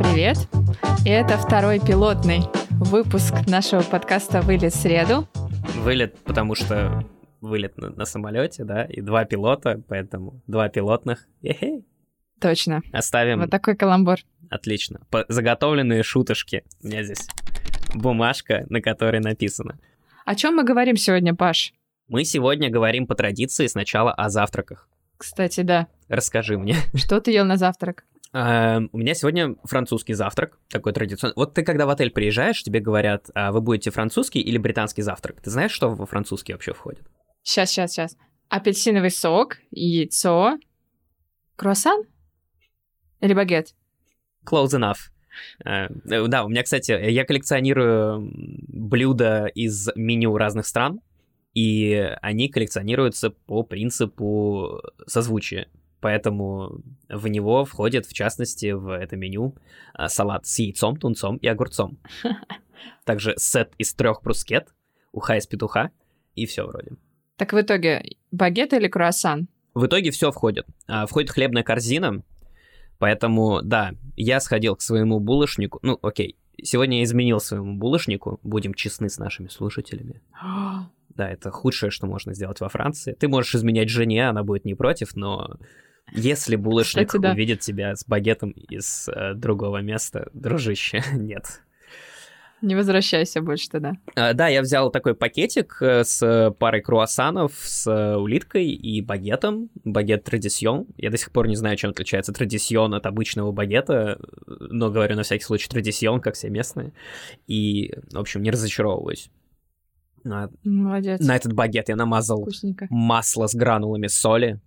Привет! И это второй пилотный выпуск нашего подкаста «Вылет в среду». Вылет, потому что вылет на, на самолете, да, и два пилота, поэтому два пилотных. Е-хей. Точно. Оставим. Вот такой каламбур. Отлично. По- заготовленные шуточки. У меня здесь бумажка, на которой написано. О чем мы говорим сегодня, Паш? Мы сегодня говорим по традиции сначала о завтраках. Кстати, да. Расскажи мне. Что ты ел на завтрак? Эм, У меня сегодня французский завтрак, такой традиционный. Вот ты когда в отель приезжаешь, тебе говорят, а вы будете французский или британский завтрак. Ты знаешь, что во французский вообще входит? Сейчас, сейчас, сейчас. Апельсиновый сок, яйцо, круассан или багет? Close enough. Э, э, Да, у меня, кстати, я коллекционирую блюда из меню разных стран, и они коллекционируются по принципу созвучия. Поэтому в него входит, в частности, в это меню а, салат с яйцом, тунцом и огурцом. Также сет из трех брускет, уха из петуха, и все вроде. Так в итоге багет или круассан? В итоге все входит. А, Входит хлебная корзина, поэтому, да, я сходил к своему булочнику. Ну, окей, сегодня я изменил своему булочнику, будем честны с нашими слушателями. Да, это худшее, что можно сделать во Франции. Ты можешь изменять жене, она будет не против, но если булочник Кстати, да. увидит тебя с багетом из э, другого места, дружище, нет. Не возвращайся больше тогда. А, Да, я взял такой пакетик э, с парой круассанов, с э, улиткой и багетом. Багет традицион. Я до сих пор не знаю, чем отличается традицион от обычного багета, но говорю на всякий случай традицион, как все местные. И, в общем, не разочаровываюсь. А, Молодец. На этот багет я намазал Вкусненько. масло с гранулами соли.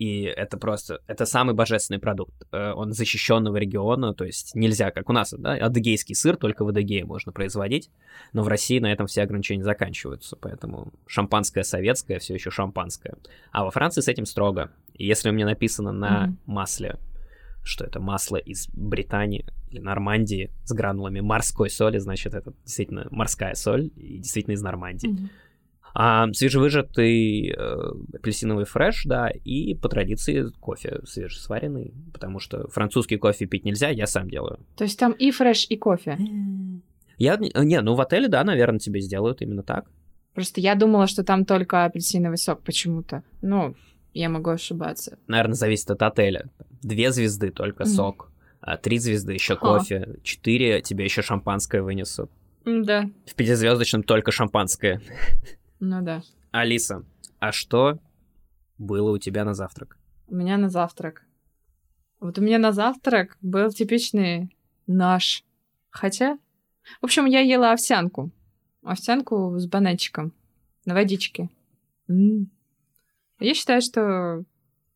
И это просто, это самый божественный продукт. Э, Он защищенного региона, то есть нельзя, как у нас, да, адыгейский сыр только в Адыгее можно производить, но в России на этом все ограничения заканчиваются, поэтому шампанское советское все еще шампанское. А во Франции с этим строго. И если у меня написано на Мгм. масле, что это масло из Британии или Нормандии с гранулами морской соли, значит, это действительно морская соль и действительно из Нормандии. Мгм. А, свежевыжатый э, апельсиновый фреш, да, и по традиции кофе свежесваренный, потому что французский кофе пить нельзя, я сам делаю. То есть там и фреш, и кофе. Я, не, ну в отеле, да, наверное, тебе сделают именно так. Просто я думала, что там только апельсиновый сок почему-то. Ну, я могу ошибаться. Наверное, зависит от отеля. Две звезды только Мгм. сок, а три звезды еще кофе, четыре тебе еще шампанское вынесут. Да. В пятизвездочном только шампанское. Ну да. Алиса, а что было у тебя на завтрак? У меня на завтрак. Вот у меня на завтрак был типичный наш. Хотя... В общем, я ела овсянку. Овсянку с бананчиком. На водичке. М. Я считаю, что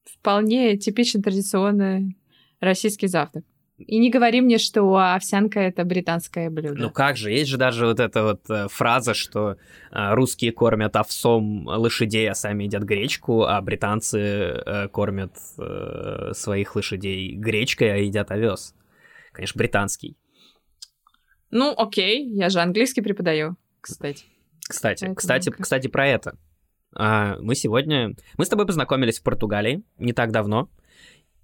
вполне типичный традиционный российский завтрак. И не говори мне, что овсянка это британское блюдо. Ну как же, есть же даже вот эта вот э, фраза, что э, русские кормят овсом лошадей, а сами едят гречку, а британцы э, кормят своих лошадей гречкой, а едят овес. Конечно, британский. Ну, окей, я же английский преподаю, кстати. Кстати, Поэтому кстати, как- кстати, про это. А, мы сегодня... Мы с тобой познакомились в Португалии не так давно.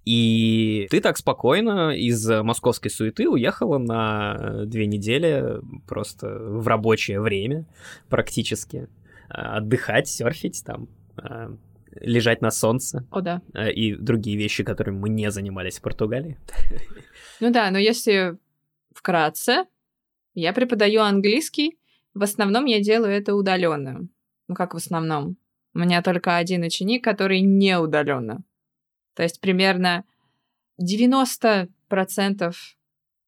И ты так спокойно из московской суеты уехала на две недели просто в рабочее время практически. а, Отдыхать, серфить там, а, лежать на солнце О, да. а, и другие вещи, которыми мы не занимались в Португалии. Ну да, но если вкратце, я преподаю английский. В основном я делаю это удаленно. Ну как в основном? У меня только один ученик, который не удаленно. То есть примерно 90%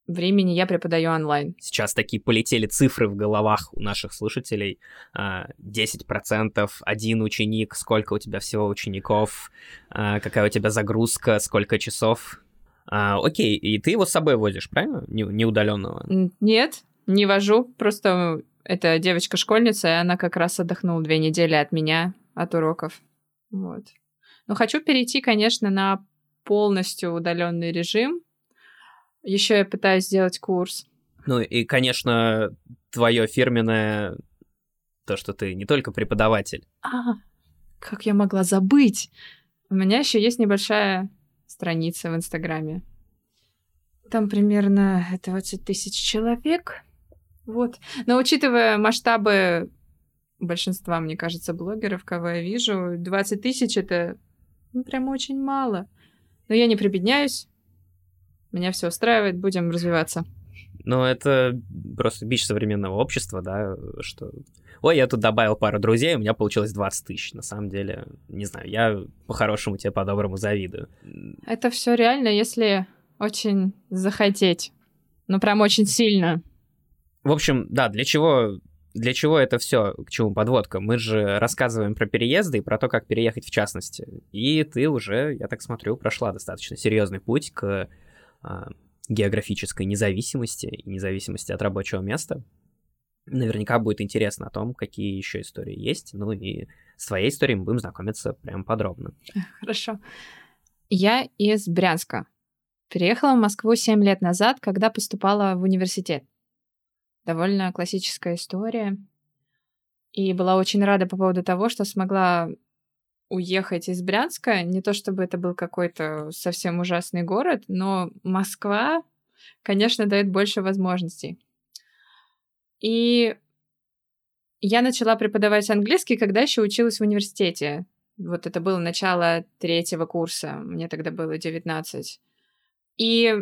времени я преподаю онлайн. Сейчас такие полетели цифры в головах у наших слушателей. А, 10%, один ученик, сколько у тебя всего учеников, а, какая у тебя загрузка, сколько часов. А, Окей, и ты его с собой возишь, правильно? Не, неудаленного. Нет, не вожу. Просто эта девочка-школьница, и она как раз отдохнула две недели от меня, от уроков. Вот. Но хочу перейти, конечно, на полностью удаленный режим. Еще я пытаюсь сделать курс. Ну и, конечно, твое фирменное то, что ты не только преподаватель. А, как я могла забыть? У меня еще есть небольшая страница в Инстаграме. Там примерно 20 тысяч человек. Вот. Но учитывая масштабы большинства, мне кажется, блогеров, кого я вижу, 20 тысяч это ну, прям очень мало. Но я не прибедняюсь. Меня все устраивает, будем развиваться. Ну, это просто бич современного общества, да, что... Ой, я тут добавил пару друзей, у меня получилось 20 тысяч. На самом деле, не знаю, я по-хорошему тебе по-доброму завидую. Это все реально, если очень захотеть. Ну, прям очень сильно. В общем, да, для чего для чего это все, к чему подводка? Мы же рассказываем про переезды и про то, как переехать в частности. И ты уже, я так смотрю, прошла достаточно серьезный путь к а, географической независимости и независимости от рабочего места. Наверняка будет интересно о том, какие еще истории есть. Ну и с твоей историей мы будем знакомиться прям подробно. Хорошо. Я из Брянска. Переехала в Москву 7 лет назад, когда поступала в университет. Довольно классическая история. И была очень рада по поводу того, что смогла уехать из Брянска. Не то чтобы это был какой-то совсем ужасный город, но Москва, конечно, дает больше возможностей. И я начала преподавать английский, когда еще училась в университете. Вот это было начало третьего курса. Мне тогда было 19. И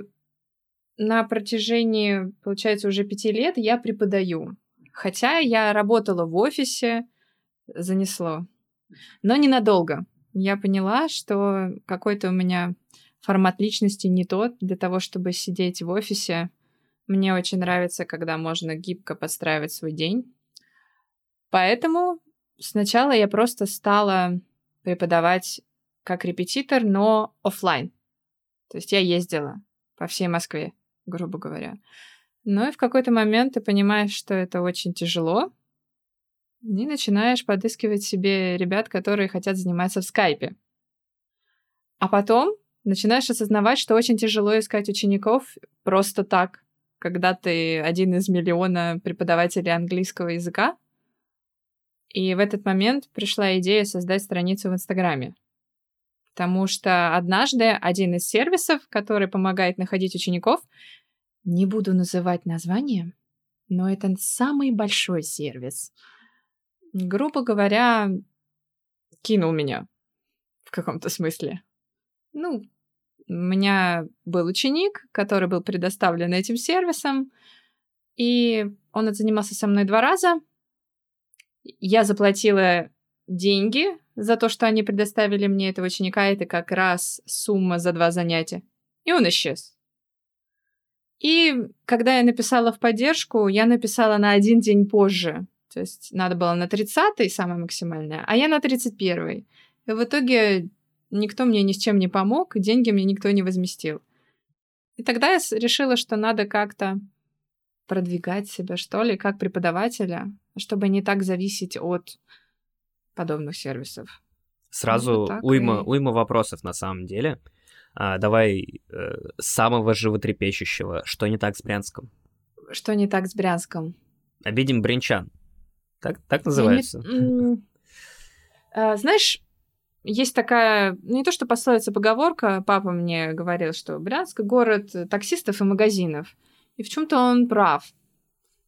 на протяжении, получается, уже пяти лет я преподаю. Хотя я работала в офисе, занесло. Но ненадолго. Я поняла, что какой-то у меня формат личности не тот для того, чтобы сидеть в офисе. Мне очень нравится, когда можно гибко подстраивать свой день. Поэтому сначала я просто стала преподавать как репетитор, но офлайн. То есть я ездила по всей Москве грубо говоря. Но и в какой-то момент ты понимаешь, что это очень тяжело, и начинаешь подыскивать себе ребят, которые хотят заниматься в скайпе. А потом начинаешь осознавать, что очень тяжело искать учеников просто так, когда ты один из миллиона преподавателей английского языка. И в этот момент пришла идея создать страницу в Инстаграме. Потому что однажды один из сервисов, который помогает находить учеников, не буду называть название, но это самый большой сервис. Грубо говоря, кинул меня в каком-то смысле. Ну, у меня был ученик, который был предоставлен этим сервисом, и он отзанимался со мной два раза. Я заплатила деньги за то, что они предоставили мне этого ученика. Это как раз сумма за два занятия. И он исчез. И когда я написала в поддержку, я написала на один день позже. То есть надо было на 30-й, самое максимальное, а я на 31-й. И в итоге никто мне ни с чем не помог, деньги мне никто не возместил. И тогда я решила, что надо как-то продвигать себя, что ли, как преподавателя, чтобы не так зависеть от подобных сервисов. Сразу ну, уйма, и... уйма вопросов на самом деле. А, давай э, самого животрепещущего. Что не так с Брянском? Что не так с Брянском? Обидим брянчан. Так, так называется? Не... А, знаешь, есть такая, ну, не то что пословица, поговорка, папа мне говорил, что Брянск — город таксистов и магазинов. И в чем то он прав.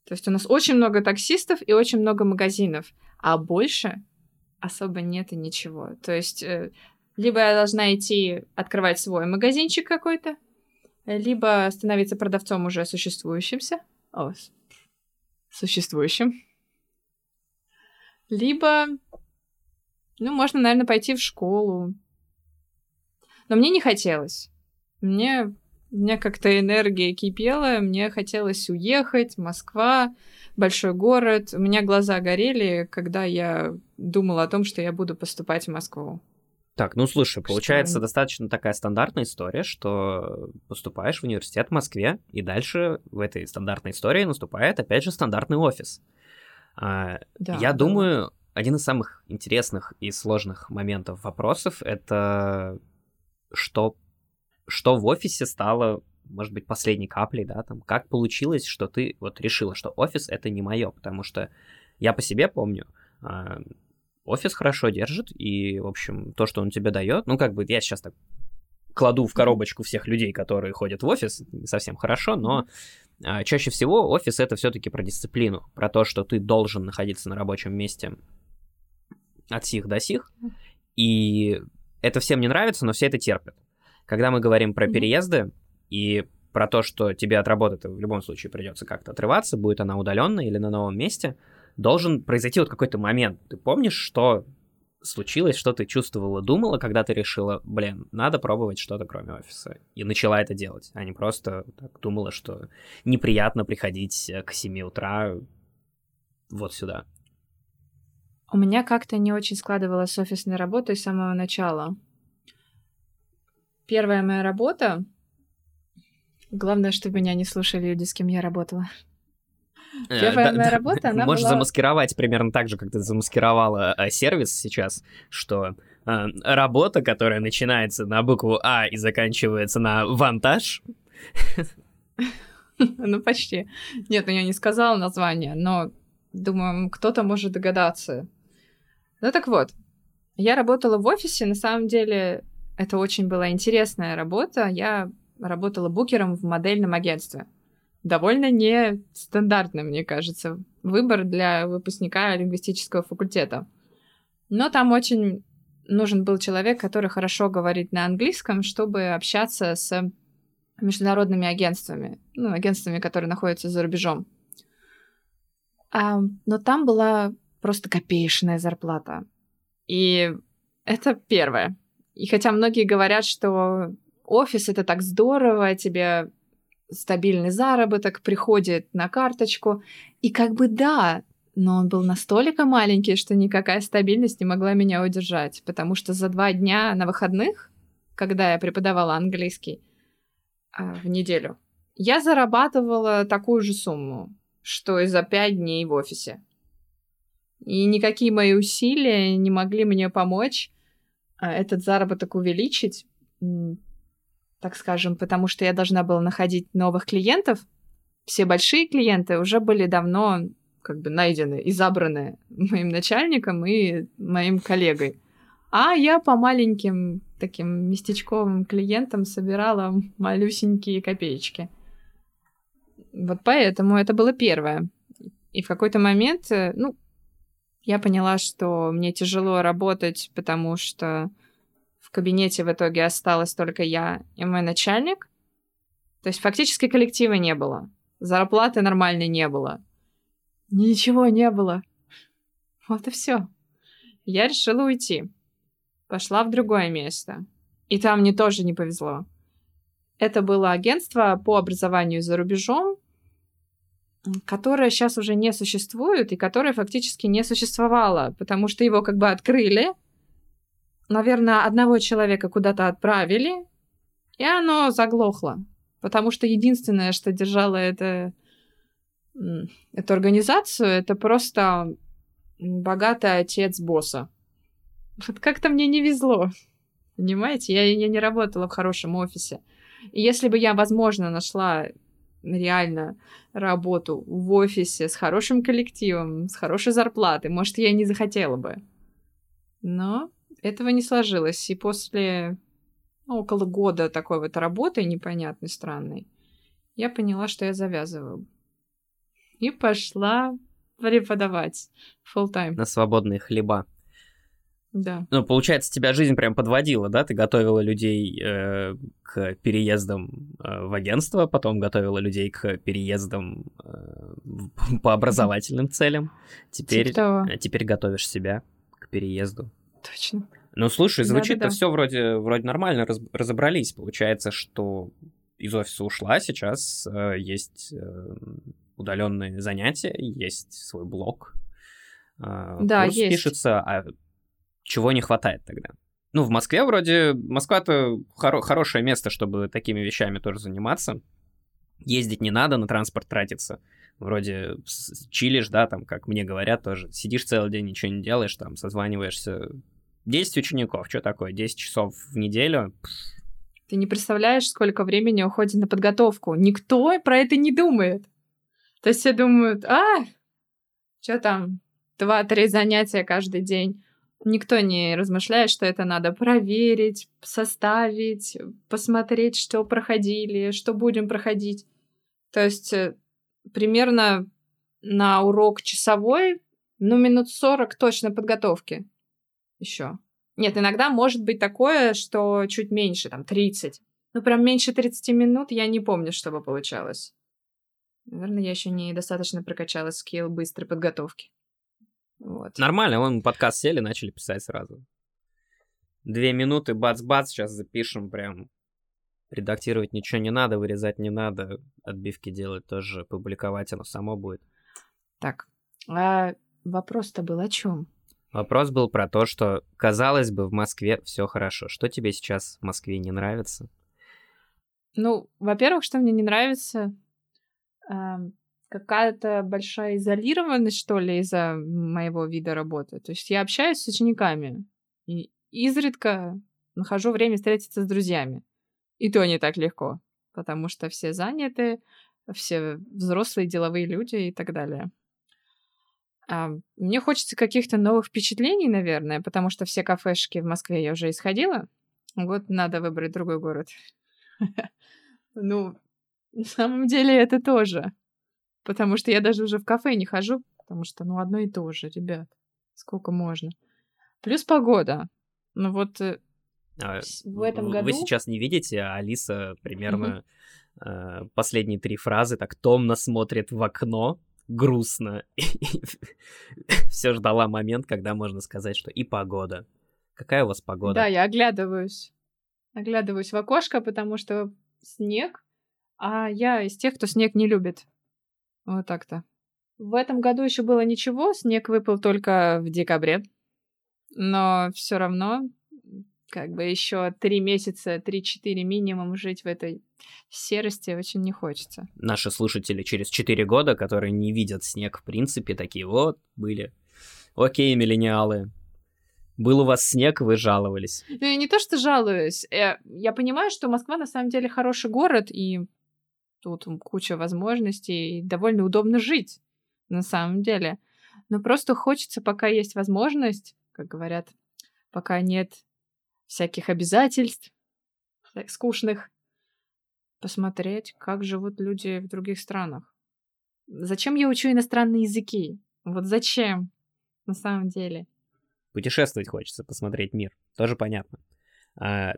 То есть у нас очень много таксистов и очень много магазинов, а больше особо нет и ничего. То есть э, либо я должна идти открывать свой магазинчик какой-то, либо становиться продавцом уже существующимся. О, существующим. Либо, ну, можно, наверное, пойти в школу. Но мне не хотелось. Мне, у меня как-то энергия кипела, мне хотелось уехать, Москва, большой город. У меня глаза горели, когда я думала о том, что я буду поступать в Москву. Так, ну слушай, получается что... достаточно такая стандартная история, что поступаешь в университет в Москве, и дальше в этой стандартной истории наступает, опять же, стандартный офис. А, да, Я да. думаю, один из самых интересных и сложных моментов вопросов — это что, что в офисе стало, может быть, последней каплей, да, там, как получилось, что ты вот решила, что офис — это не мое, потому что я по себе помню, а, офис хорошо держит, и, в общем, то, что он тебе дает, ну, как бы, я сейчас так кладу в коробочку всех людей, которые ходят в офис, не совсем хорошо, но а, чаще всего офис это все-таки про дисциплину, про то, что ты должен находиться на рабочем месте от сих до сих, и это всем не нравится, но все это терпят. Когда мы говорим про переезды и про то, что тебе от работы в любом случае придется как-то отрываться, будет она удаленная или на новом месте, должен произойти вот какой-то момент. Ты помнишь, что случилось, что ты чувствовала, думала, когда ты решила, блин, надо пробовать что-то кроме офиса, и начала это делать, а не просто так думала, что неприятно приходить к 7 утра вот сюда. У меня как-то не очень складывалась офисная работа с самого начала. Первая моя работа... Главное, чтобы меня не слушали люди, с кем я работала. Э, Первая моя работа, она Можешь замаскировать примерно так же, как ты замаскировала э, сервис сейчас, что э, работа, которая начинается на букву А и заканчивается на вантаж. Ну, почти. Нет, ну я не сказала название, но думаю, кто-то может догадаться. Ну так вот, я работала в офисе, на самом деле это очень была интересная работа. Я работала букером в модельном агентстве. Довольно нестандартный, мне кажется, выбор для выпускника лингвистического факультета. Но там очень нужен был человек, который хорошо говорит на английском, чтобы общаться с международными агентствами, ну, агентствами, которые находятся за рубежом. А, но там была просто копеечная зарплата. И это первое. И хотя многие говорят, что офис это так здорово, тебе стабильный заработок приходит на карточку, и как бы да, но он был настолько маленький, что никакая стабильность не могла меня удержать, потому что за два дня на выходных, когда я преподавала английский а, в неделю, я зарабатывала такую же сумму, что и за пять дней в офисе. И никакие мои усилия не могли мне помочь этот заработок увеличить, так скажем, потому что я должна была находить новых клиентов. Все большие клиенты уже были давно как бы найдены и забраны моим начальником и моим коллегой. А я по маленьким таким местечковым клиентам собирала малюсенькие копеечки. Вот поэтому это было первое. И в какой-то момент, э, ну, я поняла, что мне тяжело работать, потому что в кабинете в итоге осталась только я и мой начальник. То есть фактически коллектива не было. Зарплаты нормальной не было. Ничего не было. Вот и все. Я решила уйти. Пошла в другое место. И там мне тоже не повезло. Это было агентство по образованию за рубежом, которое сейчас уже не существует и которое фактически не существовало, потому что его как бы открыли, наверное, одного человека куда-то отправили, и оно заглохло, потому что единственное, что держало это, эту организацию, это просто богатый отец босса. Вот как-то мне не везло, понимаете? Я, я не работала в хорошем офисе. И если бы я, возможно, нашла реально работу в офисе с хорошим коллективом, с хорошей зарплатой, может, я не захотела бы. Но этого не сложилось. И после ну, около года такой вот работы непонятной, странной, я поняла, что я завязываю. И пошла преподавать full time. На свободные хлеба. Да. Ну, получается, тебя жизнь прям подводила, да? Ты готовила людей э, к переездам э, в агентство, потом готовила людей к переездам э, по образовательным целям. Теперь, типа э, теперь готовишь себя к переезду. Точно. Ну, слушай, звучит-то все вроде, вроде нормально, раз, разобрались. Получается, что из офиса ушла, сейчас э, есть э, удаленные занятия, есть свой блог. Э, да, курс есть. пишется, а чего не хватает тогда? Ну, в Москве вроде... Москва-то хоро- хорошее место, чтобы такими вещами тоже заниматься. Ездить не надо, на транспорт тратиться. Вроде чилишь, да, там, как мне говорят тоже. Сидишь целый день, ничего не делаешь, там, созваниваешься. 10 учеников, что такое? 10 часов в неделю? Ты не представляешь, сколько времени уходит на подготовку. Никто про это не думает. То есть все думают, а, что там, два-три занятия каждый день. Никто не размышляет, что это надо проверить, составить, посмотреть, что проходили, что будем проходить. То есть э, примерно на урок часовой, ну, минут 40 точно подготовки еще. Нет, иногда может быть такое, что чуть меньше, там, 30. Ну, прям меньше 30 минут я не помню, чтобы получалось. Наверное, я еще недостаточно прокачала скилл быстрой подготовки. Вот. Нормально, вон подкаст сели, начали писать сразу. Две минуты, бац-бац, сейчас запишем прям. Редактировать ничего не надо, вырезать не надо, отбивки делать тоже, публиковать оно само будет. Так, а вопрос-то был о чем? Вопрос был про то, что, казалось бы, в Москве все хорошо. Что тебе сейчас в Москве не нравится? Ну, во-первых, что мне не нравится, какая-то большая изолированность, что ли, из-за моего вида работы. То есть я общаюсь с учениками и изредка нахожу время встретиться с друзьями. И то не так легко, потому что все заняты, все взрослые деловые люди и так далее. А, мне хочется каких-то новых впечатлений, наверное, потому что все кафешки в Москве я уже исходила. Вот надо выбрать другой город. Ну, на самом деле это тоже. Потому что я даже уже в кафе не хожу, потому что, ну, одно и то же, ребят. Сколько можно. Плюс погода. Ну вот э, а, в этом году... Вы сейчас не видите, а Алиса примерно угу. э, последние три фразы так томно смотрит в окно, грустно. Все ждала момент, когда можно сказать, что и погода. Какая у вас погода? Да, я оглядываюсь. Оглядываюсь в окошко, потому что снег, а я из тех, кто снег не любит. Вот так-то. В этом году еще было ничего, снег выпал только в декабре. Но все равно как бы еще три месяца, три-четыре минимум жить в этой серости очень не хочется. Наши слушатели через четыре года, которые не видят снег в принципе, такие вот были. Окей, миллениалы, был у вас снег, вы жаловались. Ну, я не то, что жалуюсь. Я, я понимаю, что Москва на самом деле хороший город, и тут куча возможностей, и довольно удобно жить, на самом деле. Но просто хочется, пока есть возможность, как говорят, пока нет всяких обязательств скучных, посмотреть, как живут люди в других странах. Зачем я учу иностранные языки? Вот зачем, на самом деле? Путешествовать хочется, посмотреть мир. Тоже понятно. А,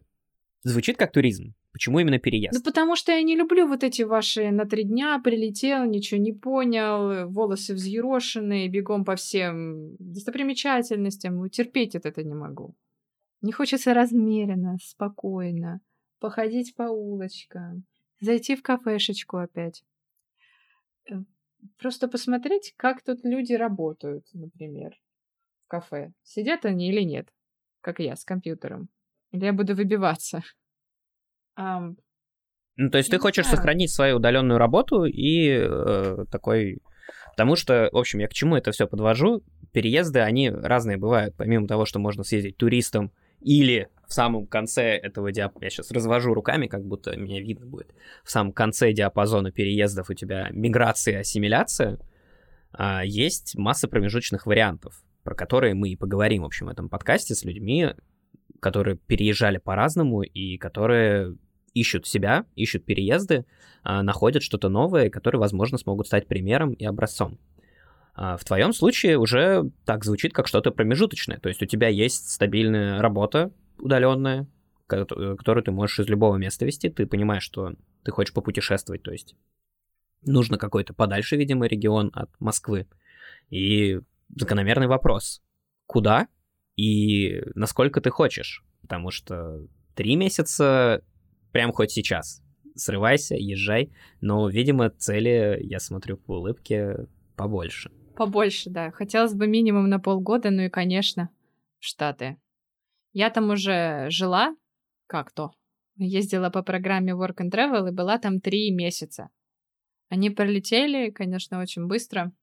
звучит как туризм. Почему именно переезд? Ну, потому что я не люблю вот эти ваши на три дня прилетел, ничего не понял, волосы взъерошенные, бегом по всем достопримечательностям. Терпеть это не могу. Не хочется размеренно, спокойно, походить по улочкам, зайти в кафешечку опять. Э, просто посмотреть, как тут люди работают, например, в кафе. Сидят они или нет, как я, с компьютером. Или я буду выбиваться. Um, ну, то есть ты хочешь знаю. сохранить свою удаленную работу и э, такой... Потому что, в общем, я к чему это все подвожу? Переезды, они разные бывают. Помимо того, что можно съездить туристом или в самом конце этого диапазона, я сейчас развожу руками, как будто меня видно будет, в самом конце диапазона переездов у тебя миграция, ассимиляция, а, есть масса промежуточных вариантов, про которые мы и поговорим, в общем, в этом подкасте с людьми, которые переезжали по-разному и которые ищут себя, ищут переезды, а, находят что-то новое, которые, возможно, смогут стать примером и образцом. А в твоем случае уже так звучит как что-то промежуточное. То есть у тебя есть стабильная работа удаленная, которую ты можешь из любого места вести. Ты понимаешь, что ты хочешь попутешествовать. То есть нужно какой-то подальше, видимо, регион от Москвы. И закономерный вопрос. Куда и насколько ты хочешь? Потому что три месяца прям хоть сейчас. Срывайся, езжай. Но, видимо, цели, я смотрю по улыбке, побольше. Побольше, да. Хотелось бы минимум на полгода, ну и, конечно, Штаты. Я там уже жила, как то, ездила по программе Work and Travel и была там три месяца. Они пролетели, конечно, очень быстро,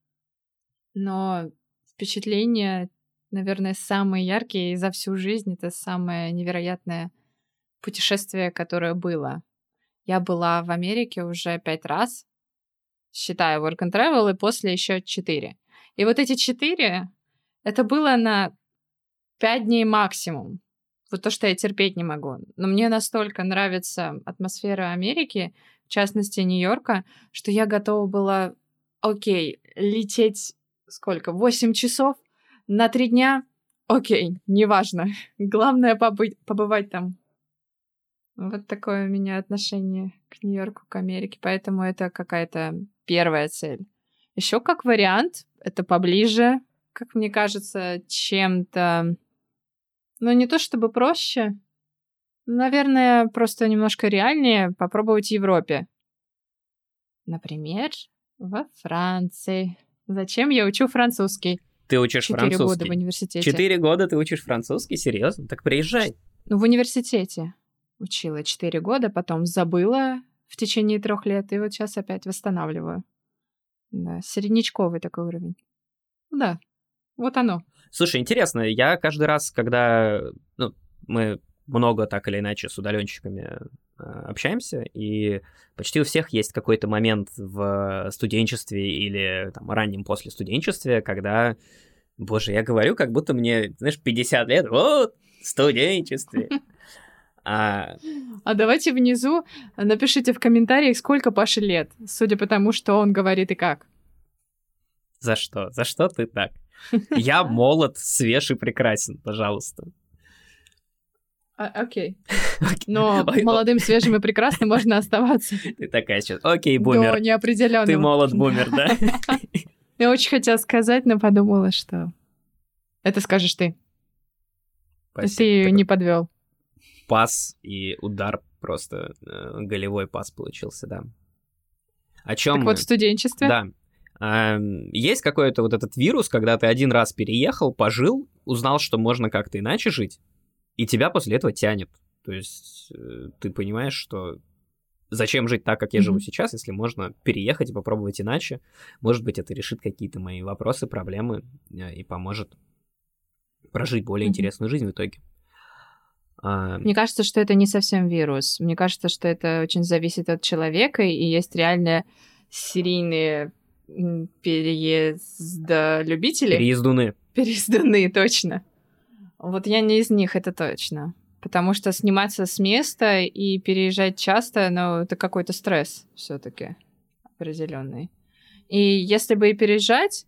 но впечатления, наверное, самые яркие за всю жизнь. Это самое невероятное путешествие, которое было. Я была в Америке уже пять раз, считая Work and Travel, и после еще четыре. И вот эти четыре, это было на пять дней максимум. Вот то, что я терпеть не могу. Но мне настолько нравится атмосфера Америки, в частности Нью-Йорка, что я готова была, окей, лететь сколько? Восемь часов на три дня? Окей, неважно. Главное побыть, побывать там. Вот такое у меня отношение к Нью-Йорку, к Америке. Поэтому это какая-то первая цель. Еще как вариант, это поближе, как мне кажется, чем-то... Ну, не то чтобы проще, наверное, просто немножко реальнее попробовать в Европе. Например, во Франции. Зачем я учу французский? Ты учишь Четыре французский? года в университете. Четыре года ты учишь французский? Серьезно? Так приезжай. Ну, в университете учила четыре года, потом забыла в течение трех лет, и вот сейчас опять восстанавливаю. Да, середнячковый такой уровень. Да, вот оно. Слушай, интересно, я каждый раз, когда ну, мы много так или иначе с удаленщиками э, общаемся, и почти у всех есть какой-то момент в студенчестве или там раннем после студенчестве, когда, боже, я говорю, как будто мне, знаешь, 50 лет, вот, в студенчестве. А, А давайте внизу напишите в комментариях, сколько Паше лет, судя по тому, что он говорит и как. за что? За что ты так? Я молод, свеж и прекрасен, пожалуйста. А, окей. Но молодым, свежим и прекрасным можно оставаться Ты такая сейчас, окей, до бумер. неопределенного. Ты молод, бумер, да? Я очень хотела сказать, но подумала, что это скажешь ты. Спасибо. Ты не подвел. Пас и удар просто э, голевой пас получился, да. О чем Так вот, в студенчестве. Да. А, Есть какой-то вот этот вирус, когда ты один раз переехал, пожил, узнал, что можно как-то иначе жить, и тебя после этого тянет. То есть э, ты понимаешь, что зачем жить так, как я живу Мгм. сейчас, если можно переехать и попробовать иначе. Может быть, это решит какие-то мои вопросы, проблемы э, и поможет прожить более Мгм. интересную жизнь в итоге. А, Мне кажется, что это не совсем вирус. Мне кажется, что это очень зависит от человека, и есть реально серийные переездолюбители. Переездуны. Переезданы, точно. Вот я не из них, это точно. Потому что сниматься с места и переезжать часто, ну, это какой-то стресс все таки определенный. И если бы и переезжать,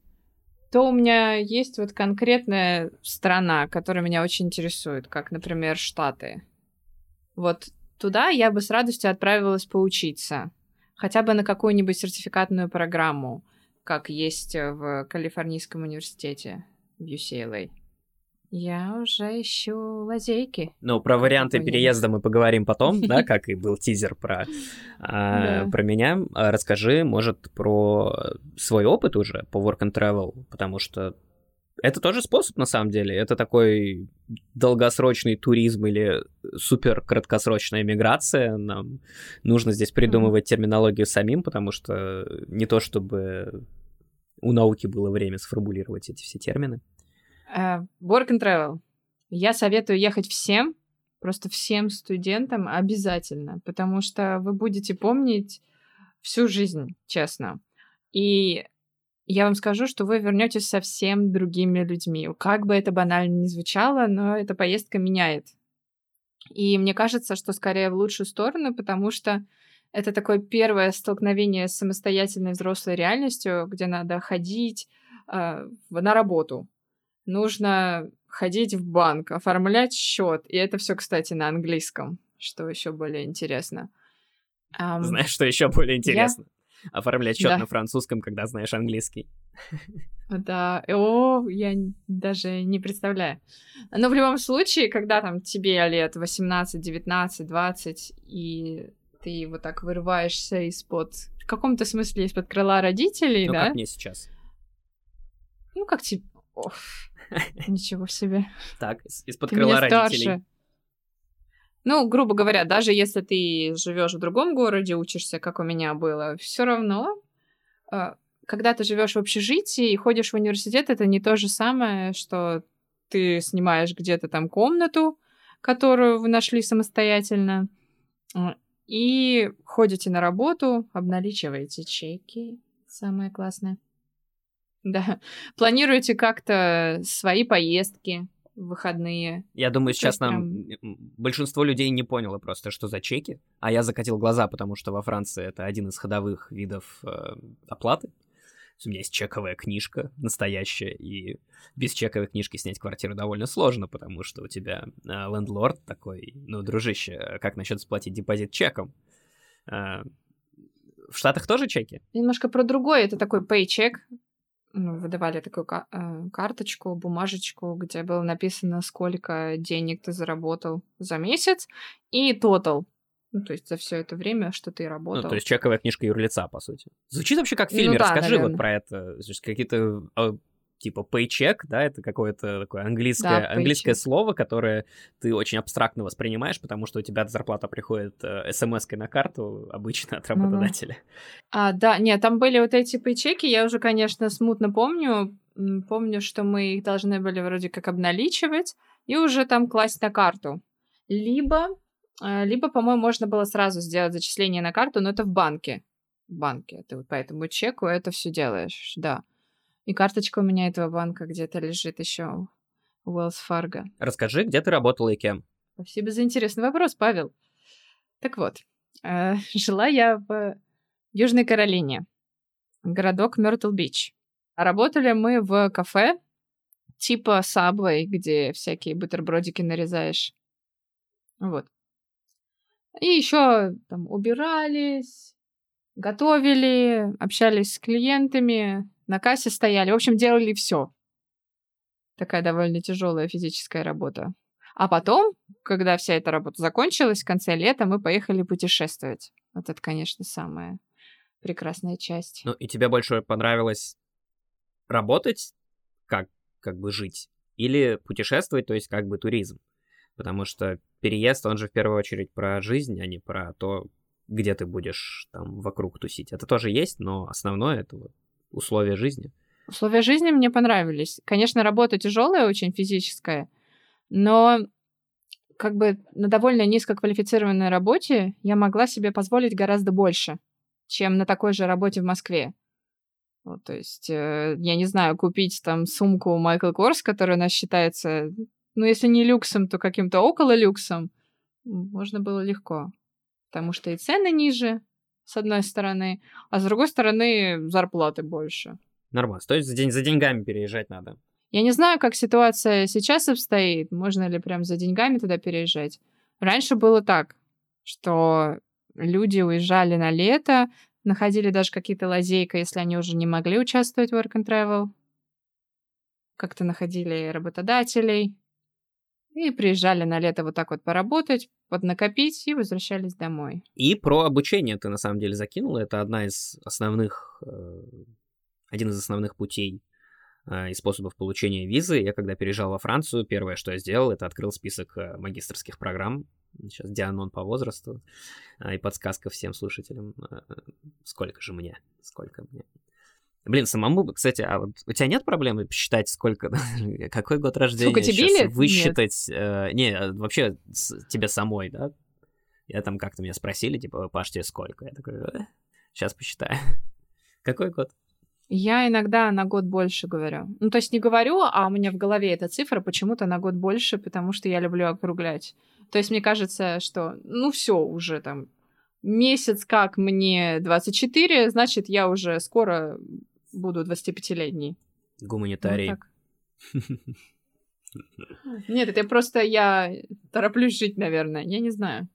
то у меня есть вот конкретная страна, которая меня очень интересует, как, например, Штаты. Вот туда я бы с радостью отправилась поучиться. Хотя бы на какую-нибудь сертификатную программу, как есть в Калифорнийском университете в UCLA. Я уже ищу лазейки. Ну, про варианты Понятно. переезда мы поговорим потом, да, как и был тизер про, а, Да. про меня. А, Расскажи, может, про свой опыт уже по work and travel, потому что это тоже способ, на самом деле. Это такой долгосрочный туризм или супер краткосрочная миграция. Нам нужно здесь придумывать терминологию самим, потому что не то чтобы у науки было время сформулировать эти все термины. Э, Work and travel. Я советую ехать всем, просто всем студентам обязательно, потому что вы будете помнить всю жизнь, честно. И я вам скажу, что вы вернетесь совсем другими людьми. Как бы это банально ни звучало, но эта поездка меняет. И мне кажется, что скорее в лучшую сторону, потому что это такое первое столкновение с самостоятельной взрослой реальностью, где надо ходить э, на работу. Нужно ходить в банк, оформлять счет. И это все, кстати, на английском, что еще более интересно. Ам, Знаешь, что еще более интересно? Оформлять счет Да. на французском, когда знаешь английский. Да, о, я даже не представляю. Но в любом случае, когда там тебе лет 18, 19, 20, и ты вот так вырываешься из-под, в каком-то смысле из-под крыла родителей, Ну, да? как мне сейчас. Ну, как тебе... Ох, ничего себе. Так, из- из-под крыла родителей. Ну, грубо говоря, даже если ты живешь в другом городе, учишься, как у меня было, все равно, э, когда ты живешь в общежитии и ходишь в университет, это не то же самое, что ты снимаешь где-то там комнату, которую вы нашли самостоятельно, э, и ходите на работу, обналичиваете чеки. Самое классное. Да. Планируете как-то свои поездки, в выходные. Я думаю, сейчас нам большинство людей не поняло просто, что за чеки, а я закатил глаза, потому что во Франции это один из ходовых видов э, оплаты. У меня есть чековая книжка настоящая, и без чековой книжки снять квартиру довольно сложно, потому что у тебя э, лендлорд такой, ну, дружище, как насчет сплатить депозит чеком? Э, в Штатах тоже чеки? Немножко про другое. Это такой paycheck. Ну, выдавали такую э, карточку, бумажечку, где было написано, сколько денег ты заработал за месяц, и total. Ну, то есть за все это время, что ты работал. Ну, то есть чековая книжка юрлица, по сути. Звучит вообще как в Ну фильме. да, Расскажи вот наверно. про это. Какие-то э, типа paycheck, да, это какое-то такое английское, Да, английское paycheck. слово, которое ты очень абстрактно воспринимаешь, потому что у тебя зарплата приходит э, смс-кой на карту обычно от Ну да. работодателя. А, да, нет, там были вот эти пейчеки, я уже, конечно, смутно помню. Помню, что мы их должны были вроде как обналичивать и уже там класть на карту. Либо, э, либо, по-моему, можно было сразу сделать зачисление на карту, но это в банке. В банке. Ты вот по этому чеку это все делаешь, да. И карточка у меня этого банка где-то лежит еще у Wells Fargo. Расскажи, где ты работала и кем? Спасибо за интересный вопрос, Павел. Так вот, э, жила я в Южной Каролине, городок Мёртл-Бич. А работали мы в кафе типа Subway, где всякие бутербродики нарезаешь. Вот. И еще там убирались, готовили, общались с клиентами, на кассе стояли. В общем, делали все. Такая довольно тяжелая физическая работа. А потом, когда вся эта работа закончилась, в конце лета мы поехали путешествовать. Вот это, конечно, самая прекрасная часть. Ну, и тебе больше понравилось работать, как, как бы жить, или путешествовать, то есть как бы туризм? Потому что переезд, он же в первую очередь про жизнь, а не про то, где ты будешь там вокруг тусить. Это тоже есть, но основное это вот условия жизни. Условия жизни мне понравились. Конечно, работа тяжелая, очень физическая, но как бы на довольно низкоквалифицированной работе я могла себе позволить гораздо больше, чем на такой же работе в Москве. Вот, то есть, э, я не знаю, купить там сумку Майкл Корс, которая у нас считается, ну, если не люксом, то каким-то около люксом, можно было легко. Потому что и цены ниже, с одной стороны, а с другой стороны зарплаты больше. Нормально. То есть за, день, за деньгами переезжать надо. Я не знаю, как ситуация сейчас обстоит, можно ли прям за деньгами туда переезжать. Раньше было так, что люди уезжали на лето, находили даже какие-то лазейки, если они уже не могли участвовать в work and travel. Как-то находили работодателей и приезжали на лето вот так вот поработать, поднакопить и возвращались домой. И про обучение ты на самом деле закинула. Это одна из основных, э, один из основных путей э, и способов получения визы. Я когда переезжал во Францию, первое, что я сделал, это открыл список э, магистрских программ. Сейчас Дианон по возрасту. э, И подсказка всем слушателям. э, Сколько же мне? Сколько мне? Блин, самому, кстати, а вот у тебя нет проблемы посчитать, сколько, какой год рождения? Сколько тебе лет? Высчитать, э, не, а вообще с- тебе самой, да? Я там как-то меня спросили, типа, Паш, тебе сколько? Я такой, сейчас посчитаю. Какой год? Я иногда на год больше говорю. Ну, то есть не говорю, а у меня в голове эта цифра почему-то на год больше, потому что я люблю округлять. То есть мне кажется, что, ну, все уже там, месяц как мне 24, значит, я уже скоро буду 25-летней. Вот Гуманитарий. так. Нет, это просто я тороплюсь жить, наверное. Я не знаю.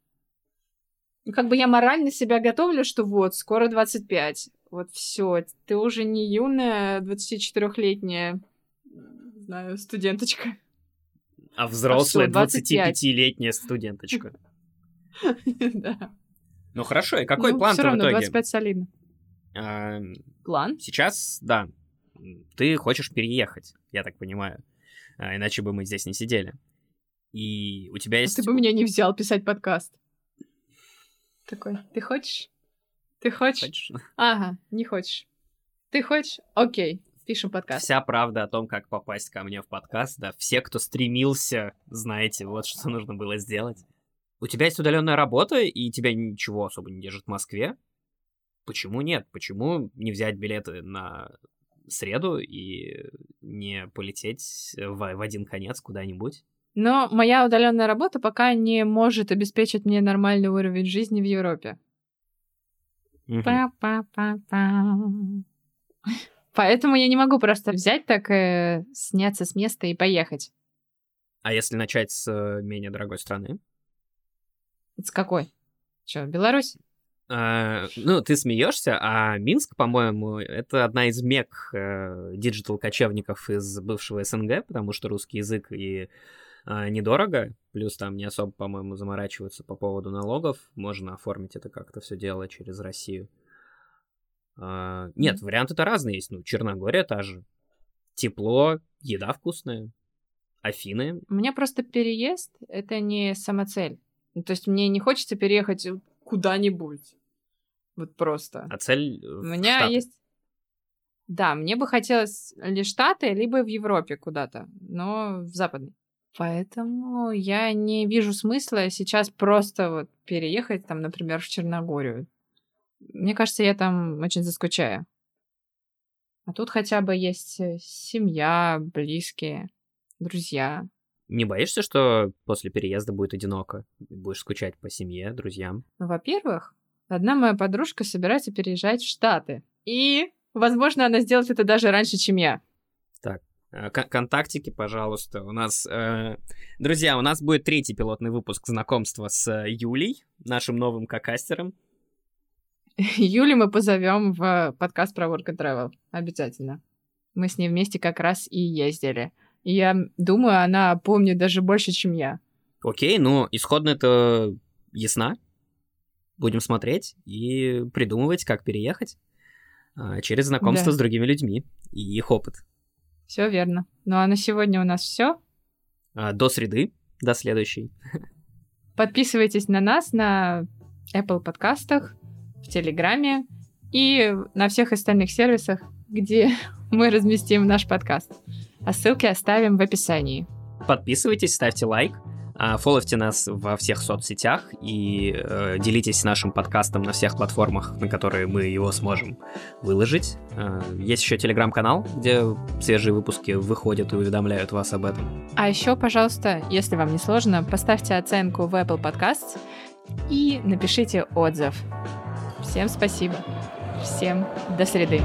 Ну, как бы я морально себя готовлю, что вот, скоро 25. Вот все, ты уже не юная 24-летняя, не знаю, студенточка. А взрослая 25. 25-летняя студенточка. Да. Ну хорошо, и какой Ну, план в равно итоге? 25 солидно. А, План? Сейчас, да, ты хочешь переехать, я так понимаю. А, иначе бы мы здесь не сидели. И у тебя есть... Ты бы меня не взял писать подкаст. Такой, ты хочешь? Ты хочешь? Хочешь? Ага, не хочешь. Ты хочешь? Окей, пишем подкаст. Вся правда о том, как попасть ко мне в подкаст, да, все, кто стремился, знаете, вот что нужно было сделать. У тебя есть удаленная работа, и тебя ничего особо не держит в Москве. Почему нет? Почему не взять билеты на среду и не полететь в, в один конец куда-нибудь? Но моя удаленная работа пока не может обеспечить мне нормальный уровень жизни в Европе. Па-па-па-па. Поэтому я не могу просто взять так, э, сняться с места и поехать. А если начать с э, менее дорогой страны? С какой? Что, Беларусь? А, ну, ты смеешься, а Минск, по-моему, это одна из мек э, диджитал-кочевников из бывшего СНГ, потому что русский язык и э, недорого, плюс там не особо, по-моему, заморачиваются по поводу налогов, можно оформить это как-то все дело через Россию. А, нет, варианты-то разные есть, ну, Черногория та же. Тепло, еда вкусная, Афины. У меня просто переезд — это не самоцель. То есть мне не хочется переехать куда-нибудь. Вот просто. А цель У меня Штаты. есть... Да, мне бы хотелось либо Штаты, либо в Европе куда-то, но в западной. Поэтому я не вижу смысла сейчас просто вот переехать там, например, в Черногорию. Мне кажется, я там очень заскучаю. А тут хотя бы есть э, семья, близкие, друзья. Не боишься, что после переезда будет одиноко? Будешь скучать по семье, друзьям? Ну, во-первых, одна моя подружка собирается переезжать в Штаты. И, возможно, она сделает это даже раньше, чем я. Так, э, контактики, пожалуйста. У нас, э, друзья, у нас будет третий пилотный выпуск знакомства с э, Юлей, нашим новым кокастером. Юли мы позовем в подкаст про Work and Travel. Обязательно. Мы с ней вместе как раз и ездили. И я думаю, она помнит даже больше, чем я. Окей, ну, исходно это ясна. Будем смотреть и придумывать, как переехать а, через знакомство да. с другими людьми и их опыт. Все верно. Ну а на сегодня у нас все. А, до среды, до следующей. Подписывайтесь на нас на Apple подкастах, в Телеграме и на всех остальных сервисах, где мы разместим наш подкаст а ссылки оставим в описании. Подписывайтесь, ставьте лайк, а, фоловьте нас во всех соцсетях и э, делитесь нашим подкастом на всех платформах, на которые мы его сможем выложить. Э, есть еще телеграм-канал, где свежие выпуски выходят и уведомляют вас об этом. А еще, пожалуйста, если вам не сложно, поставьте оценку в Apple Podcasts и напишите отзыв. Всем спасибо. Всем до среды.